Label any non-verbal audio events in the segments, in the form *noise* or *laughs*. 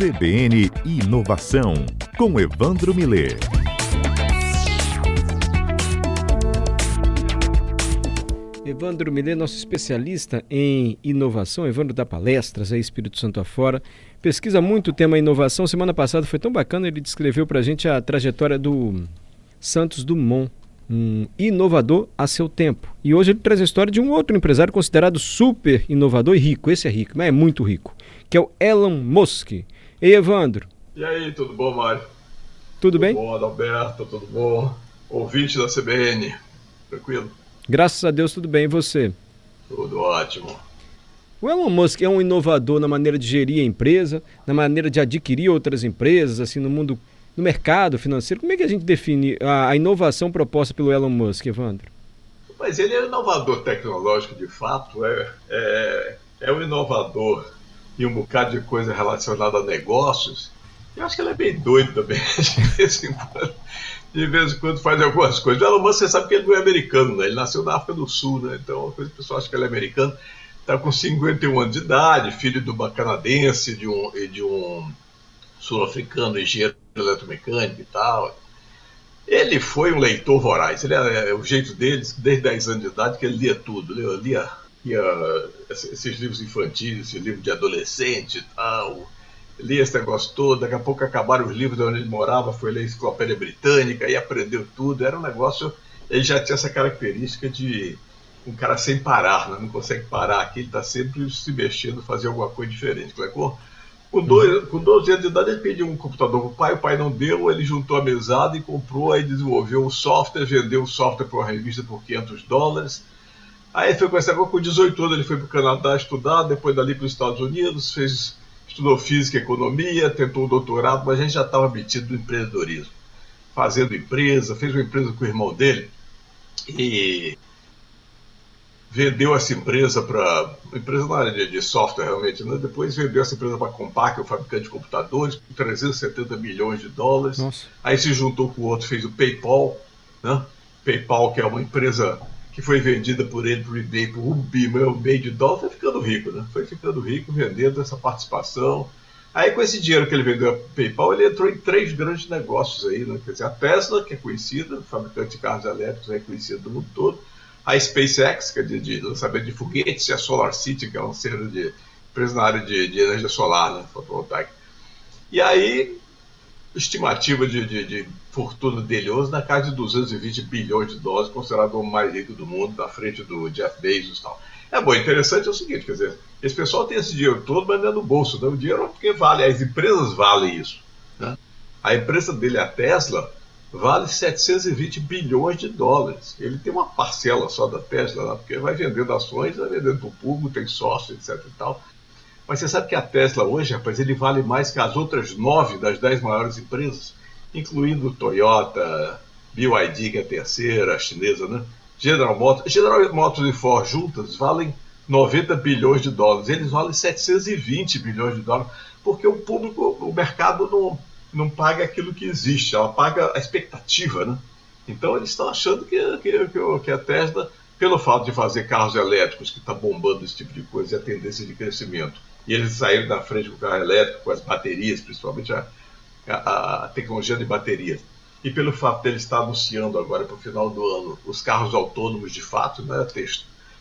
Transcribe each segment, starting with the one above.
CBN Inovação, com Evandro Miller. Evandro Miller, nosso especialista em inovação, Evandro dá palestras aí Espírito Santo afora, pesquisa muito o tema inovação. Semana passada foi tão bacana, ele descreveu para a gente a trajetória do Santos Dumont, um inovador a seu tempo. E hoje ele traz a história de um outro empresário considerado super inovador e rico. Esse é rico, mas é muito rico, que é o Elon Musk. Ei, Evandro. E aí, tudo bom, Mário? Tudo, tudo bem? Tudo bom, Adalberto, tudo bom? Ouvinte da CBN, tranquilo? Graças a Deus, tudo bem. E você? Tudo ótimo. O Elon Musk é um inovador na maneira de gerir a empresa, na maneira de adquirir outras empresas, assim, no mundo no mercado financeiro. Como é que a gente define a, a inovação proposta pelo Elon Musk, Evandro? Mas ele é um inovador tecnológico de fato, é, é, é um inovador em um bocado de coisa relacionada a negócios. Eu acho que ele é bem doido também, *laughs* de vez em quando. De vez em quando faz algumas coisas. O Elon Musk, você sabe que ele não é americano, né? Ele nasceu na África do Sul, né? Então, o pessoal acha que ele é americano. Está com 51 anos de idade, filho de uma canadense de um, e de um sul-africano, engenheiro eletromecânico e tal. Ele foi um leitor voraz. Ele é, é o jeito dele, desde 10 anos de idade, que ele lia tudo. Lia, lia esses livros infantis, esse livro de adolescente e tal. Lia esse negócio todo. Daqui a pouco acabaram os livros de onde ele morava, foi ler a enciclopédia britânica e aprendeu tudo. Era um negócio. Ele já tinha essa característica de um cara sem parar, né? não consegue parar aqui, ele está sempre se mexendo, fazer alguma coisa diferente. Clecor? Com, dois, com 12 anos de idade, ele pediu um computador para o pai, o pai não deu, ele juntou a mesada e comprou, aí desenvolveu um software, vendeu o software para uma revista por 500 dólares. Aí foi com esse negócio, com 18 anos ele foi para o Canadá estudar, depois dali para os Estados Unidos, fez, estudou física e economia, tentou o doutorado, mas a gente já estava metido no empreendedorismo. Fazendo empresa, fez uma empresa com o irmão dele e vendeu essa empresa para empresa na área de, de software realmente, né? depois vendeu essa empresa para a Compaq, o fabricante de computadores, por 370 milhões de dólares. Nossa. Aí se juntou com o outro, fez o PayPal, né? PayPal que é uma empresa que foi vendida por ele por eBay por um bilhão de dólares, foi ficando rico, né? Foi ficando rico vendendo essa participação. Aí com esse dinheiro que ele vendeu a PayPal, ele entrou em três grandes negócios aí, né? Quer dizer, a Tesla, que é conhecida, fabricante de carros elétricos, é conhecida do mundo todo a SpaceX, que é de, de lançamento de foguetes, e a Solar City, que é cena de empresa na área de, de, energia solar, né, fotovoltaica. E aí, estimativa de, de, de, fortuna dele hoje na casa de 220 bilhões de dólares, considerado o mais rico do mundo, na frente do Jeff Bezos e tal. É bom, interessante é o seguinte, quer dizer, esse pessoal tem esse dinheiro todo, mas não é no bolso, né? o dinheiro é porque vale, as empresas valem isso. Né? A empresa dele, a Tesla, vale 720 bilhões de dólares. Ele tem uma parcela só da Tesla porque vai vendendo ações, vai vendendo para o público, tem sócio, etc e tal. Mas você sabe que a Tesla hoje, rapaz, ele vale mais que as outras nove das dez maiores empresas, incluindo Toyota, BYD, que é a terceira, a chinesa, né? General Motors. General Motors e Ford juntas valem 90 bilhões de dólares. Eles valem 720 bilhões de dólares, porque o público, o mercado não não paga aquilo que existe, ela paga a expectativa, né? Então eles estão achando que, que, que a Tesla, pelo fato de fazer carros elétricos, que está bombando esse tipo de coisa, e a tendência de crescimento, e eles saíram da frente com o carro elétrico, com as baterias, principalmente a, a, a tecnologia de baterias, e pelo fato dele estar anunciando agora para o final do ano os carros autônomos de fato, né?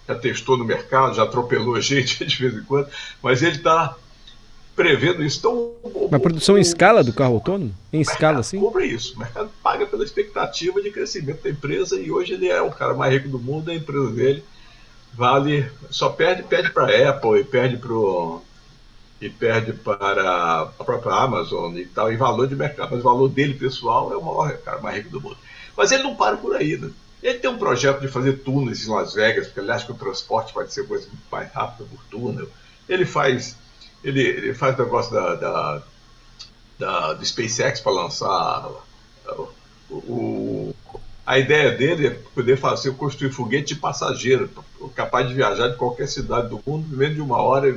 já testou no mercado, já atropelou gente *laughs* de vez em quando, mas ele está prevendo isso. Então, Uma produção em escala do carro autônomo? Em escala, sim? Compra isso. O mercado paga pela expectativa de crescimento da empresa e hoje ele é o cara mais rico do mundo, a empresa dele vale. Só perde, perde para a Apple e perde para e perde para a própria Amazon e tal, em valor de mercado. Mas o valor dele pessoal é o maior cara mais rico do mundo. Mas ele não para por aí, né? Ele tem um projeto de fazer túneis em Las Vegas, porque ele acha que o transporte pode ser coisa mais rápida por túnel. Ele faz ele, ele faz o negócio da, da, da do SpaceX para lançar o, o, a ideia dele é poder fazer construir foguete de passageiro, capaz de viajar de qualquer cidade do mundo em menos de uma hora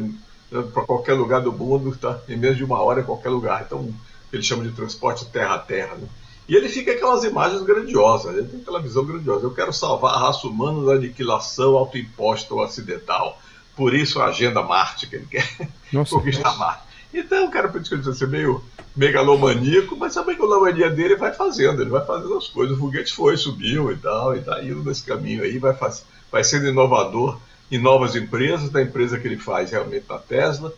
para qualquer lugar do mundo, tá? em menos de uma hora em qualquer lugar. Então ele chama de transporte terra a terra. Né? E ele fica aquelas imagens grandiosas, ele tem aquela visão grandiosa. Eu quero salvar a raça humana da aniquilação autoimposta ou acidental. Por isso a agenda Marte que ele quer Nossa, *laughs* conquistar Marte. Então, cara pode ser meio megalomaníaco, mas a megalomania dele vai fazendo, ele vai fazendo as coisas. O foguete foi, subiu e tal, e tá indo nesse caminho aí, vai, faz, vai sendo inovador em novas empresas, da empresa que ele faz realmente na Tesla,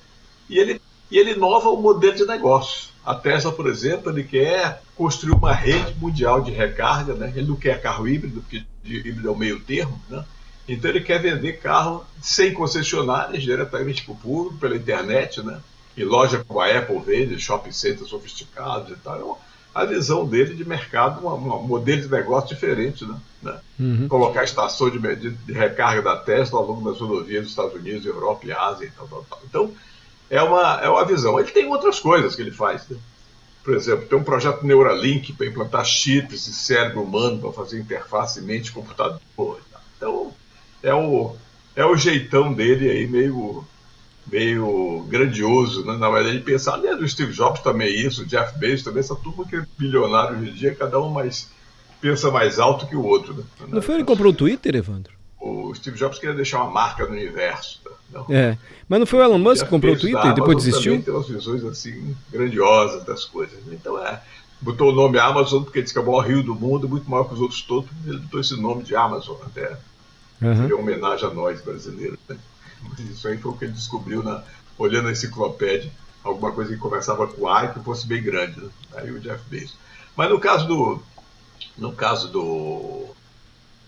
e ele, e ele inova o modelo de negócio. A Tesla, por exemplo, ele quer construir uma rede mundial de recarga, né? ele não quer carro híbrido, porque híbrido é o meio termo, né? então ele quer vender carro sem concessionárias, diretamente para o público, pela internet, né? em loja como a Apple vende, shopping centers sofisticados e tal. Então, a visão dele de mercado, um modelo de negócio diferente, né? Uhum. Colocar estação de, de, de, recarga da Tesla ao longo das rodovias dos Estados Unidos, Europa e Ásia tal, tal, tal. Então, é uma, é uma visão. Ele tem outras coisas que ele faz, né? Por exemplo, tem um projeto Neuralink para implantar chips de cérebro humano para fazer interface mente-computador. Então, é o, é o jeitão dele aí meio meio grandioso, né? na verdade, de pensar, aliás, o Steve Jobs também é isso, o Jeff Bezos também, essa turma que é bilionário hoje em dia, cada um mais pensa mais alto que o outro. Né? Não foi ele que comprou o Twitter, Evandro? O Steve Jobs queria deixar uma marca no universo. Tá? É, mas não foi o Elon Musk que comprou o Twitter e depois desistiu? Também tem umas visões assim grandiosas das coisas. Né? Então é, botou o nome Amazon porque disse que é o maior rio do mundo, muito maior que os outros todos, ele botou esse nome de Amazon até. Uhum. Em homenagem a nós brasileiros. Né? Isso aí foi o que ele descobriu na, olhando a enciclopédia, alguma coisa que começava com A e que fosse bem grande. Né? Aí o Jeff Bezos. Mas no caso do, no caso do,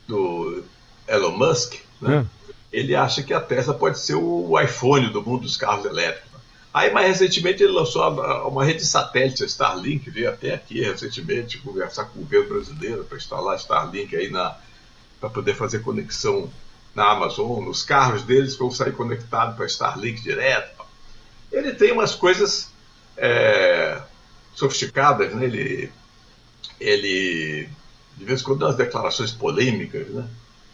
do Elon Musk, né? É. ele acha que a Tesla pode ser o iPhone do mundo dos carros elétricos. Aí, mais recentemente, ele lançou uma rede satélite, a Starlink, veio até aqui recentemente conversar com o governo brasileiro para instalar Starlink aí na para poder fazer conexão na Amazon, nos carros deles vão sair conectados para Starlink direto. Ele tem umas coisas é, sofisticadas, né? ele, ele de vez em quando dá umas declarações polêmicas, né?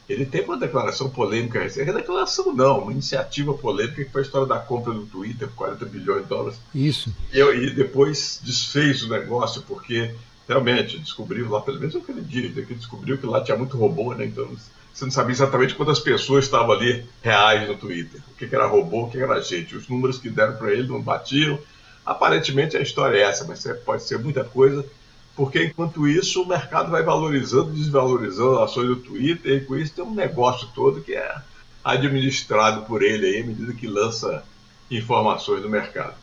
Ele teve uma declaração polêmica recente. É declaração não, uma iniciativa polêmica que foi a história da compra do Twitter por 40 bilhões de dólares. Isso. E, e depois desfez o negócio, porque realmente descobriu lá, pelo menos é o que ele diz, que descobriu que lá tinha muito robô, né? Então você não sabia exatamente quantas pessoas estavam ali reais no Twitter. O que, era robô, o que, era gente. Os números que deram para ele não batiam. Aparentemente a história é essa, mas pode ser muita coisa, porque enquanto isso o mercado vai valorizando desvalorizando as ações do Twitter, e com isso tem um negócio todo que é administrado por ele aí, à medida que lança informações no mercado.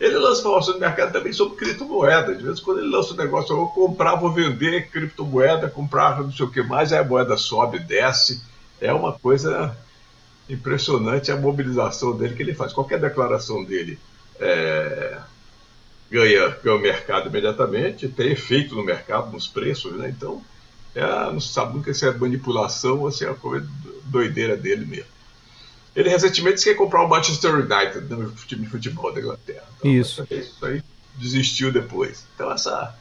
Ele lança informações no mercado também sobre criptomoeda. De vez em quando ele lança um negócio, eu vou comprar, vou vender criptomoeda, comprar não sei o que mais, aí a moeda sobe, desce. É uma coisa impressionante a mobilização dele que ele faz. Qualquer declaração dele é, ganha, ganha o mercado imediatamente, tem efeito no mercado, nos preços, né? Então, é, não se sabe nunca se é manipulação ou se é a coisa doideira dele mesmo. Ele recentemente quer comprar o Manchester United, no né, time de futebol da Inglaterra. Então, isso. Isso aí desistiu depois. Então, essa.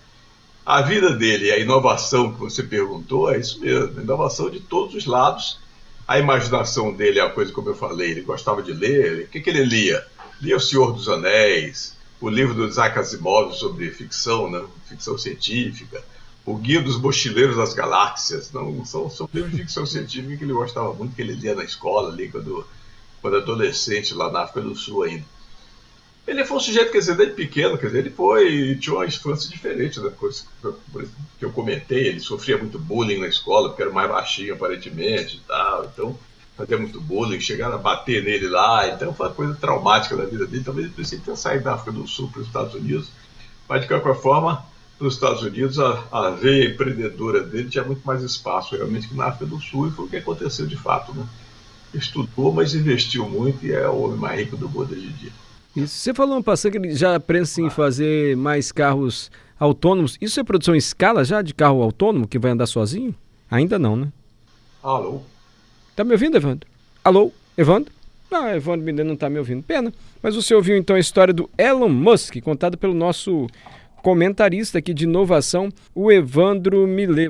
A vida dele, a inovação que você perguntou, é isso mesmo. Inovação de todos os lados. A imaginação dele é a coisa como eu falei, ele gostava de ler. O que, que ele lia? Lia O Senhor dos Anéis, o livro do Isaac Asimov sobre ficção, né? ficção científica, o Guia dos Mochileiros das Galáxias. Não, são, livros *laughs* de ficção científica que ele gostava muito, que ele lia na escola, ali quando quando adolescente lá na África do Sul ainda. Ele foi um sujeito, quer dizer, desde pequeno, quer dizer, ele foi, tinha uma infância diferente da coisa que eu comentei, ele sofria muito bullying na escola, porque era mais baixinho aparentemente e tal, então fazia muito bullying, chegaram a bater nele lá, então foi uma coisa traumática da vida dele, talvez ele precise ter saído da África do Sul para os Estados Unidos, mas de qualquer forma, nos Estados Unidos a, a veia empreendedora dele tinha muito mais espaço realmente que na África do Sul, e foi o que aconteceu de fato, né? estudou, mas investiu muito e é o homem mais rico do mundo hoje em dia. Isso. Você falou um passado que ele já pensa em fazer mais carros autônomos. Isso é produção em escala já de carro autônomo que vai andar sozinho? Ainda não, né? Alô? Tá me ouvindo, Evandro? Alô, Evandro? Não, Evandro ainda não está me ouvindo. Pena. Mas você ouviu então a história do Elon Musk, contada pelo nosso comentarista aqui de inovação, o Evandro Milê.